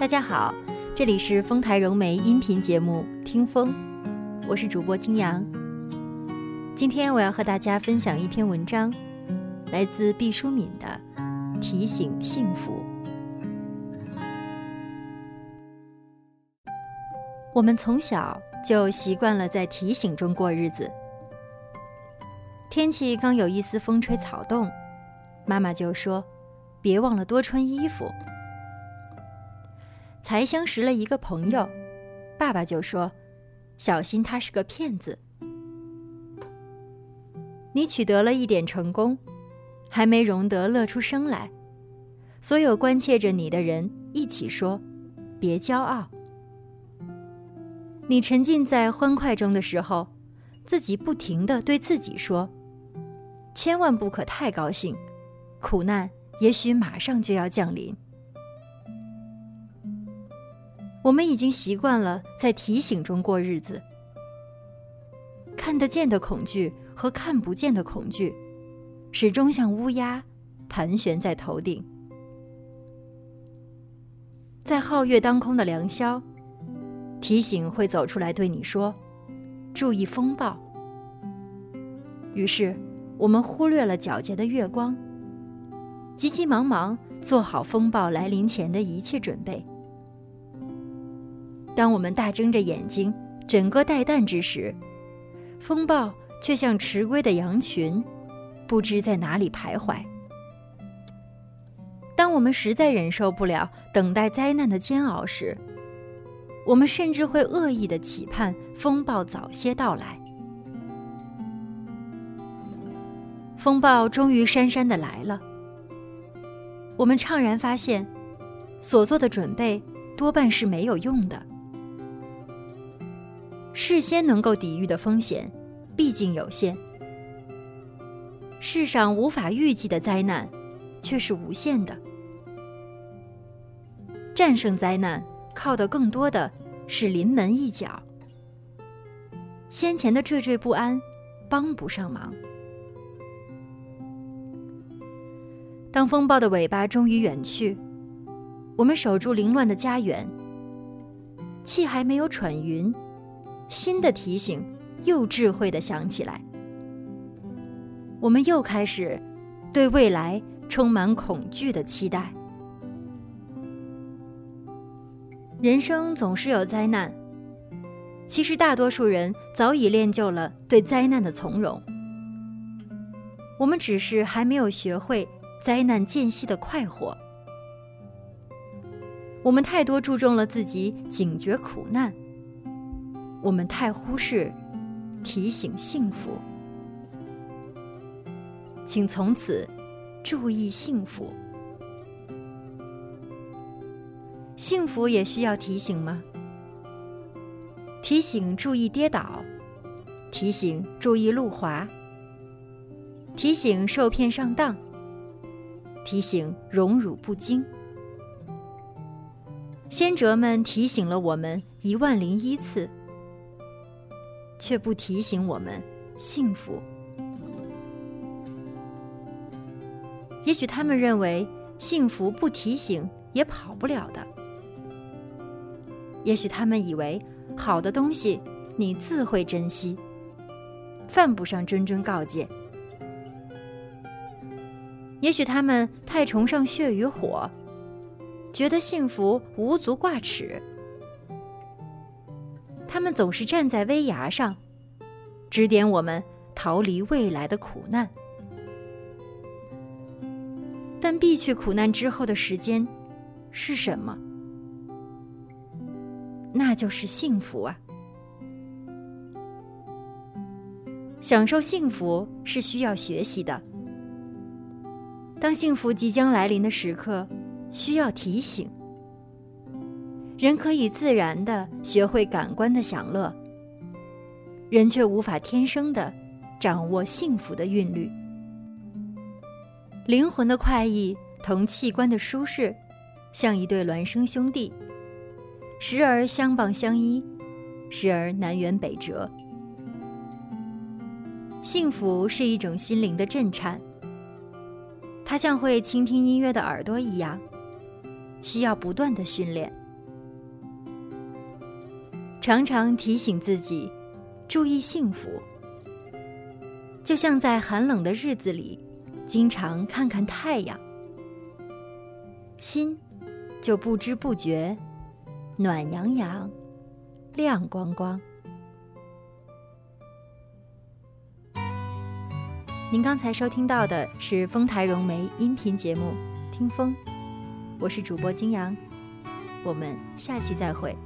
大家好，这里是丰台融媒音频节目《听风》，我是主播金阳。今天我要和大家分享一篇文章，来自毕淑敏的《提醒幸福》。我们从小就习惯了在提醒中过日子。天气刚有一丝风吹草动，妈妈就说：“别忘了多穿衣服。”才相识了一个朋友，爸爸就说：“小心他是个骗子。”你取得了一点成功，还没容得乐出声来，所有关切着你的人一起说：“别骄傲。”你沉浸在欢快中的时候，自己不停的对自己说：“千万不可太高兴，苦难也许马上就要降临。”我们已经习惯了在提醒中过日子，看得见的恐惧和看不见的恐惧，始终像乌鸦盘旋在头顶。在皓月当空的良宵，提醒会走出来对你说：“注意风暴。”于是，我们忽略了皎洁的月光，急急忙忙做好风暴来临前的一切准备。当我们大睁着眼睛，整个待旦之时，风暴却像迟归的羊群，不知在哪里徘徊。当我们实在忍受不了等待灾难的煎熬时，我们甚至会恶意的期盼风暴早些到来。风暴终于姗姗的来了，我们怅然发现，所做的准备多半是没有用的。事先能够抵御的风险，毕竟有限。世上无法预计的灾难，却是无限的。战胜灾难，靠的更多的是临门一脚。先前的惴惴不安，帮不上忙。当风暴的尾巴终于远去，我们守住凌乱的家园，气还没有喘匀。新的提醒又智慧的响起来，我们又开始对未来充满恐惧的期待。人生总是有灾难，其实大多数人早已练就了对灾难的从容，我们只是还没有学会灾难间隙的快活。我们太多注重了自己警觉苦难。我们太忽视提醒幸福，请从此注意幸福。幸福也需要提醒吗？提醒注意跌倒，提醒注意路滑，提醒受骗上当，提醒荣辱不惊。先哲们提醒了我们一万零一次。却不提醒我们幸福。也许他们认为幸福不提醒也跑不了的。也许他们以为好的东西你自会珍惜，犯不上谆谆告诫。也许他们太崇尚血与火，觉得幸福无足挂齿。他们总是站在危崖上，指点我们逃离未来的苦难。但避去苦难之后的时间是什么？那就是幸福啊！享受幸福是需要学习的。当幸福即将来临的时刻，需要提醒。人可以自然的学会感官的享乐，人却无法天生的掌握幸福的韵律。灵魂的快意同器官的舒适，像一对孪生兄弟，时而相傍相依，时而南辕北辙。幸福是一种心灵的震颤，它像会倾听音乐的耳朵一样，需要不断的训练。常常提醒自己注意幸福，就像在寒冷的日子里，经常看看太阳，心就不知不觉暖洋洋、亮光光。您刚才收听到的是丰台融媒音频节目《听风》，我是主播金阳，我们下期再会。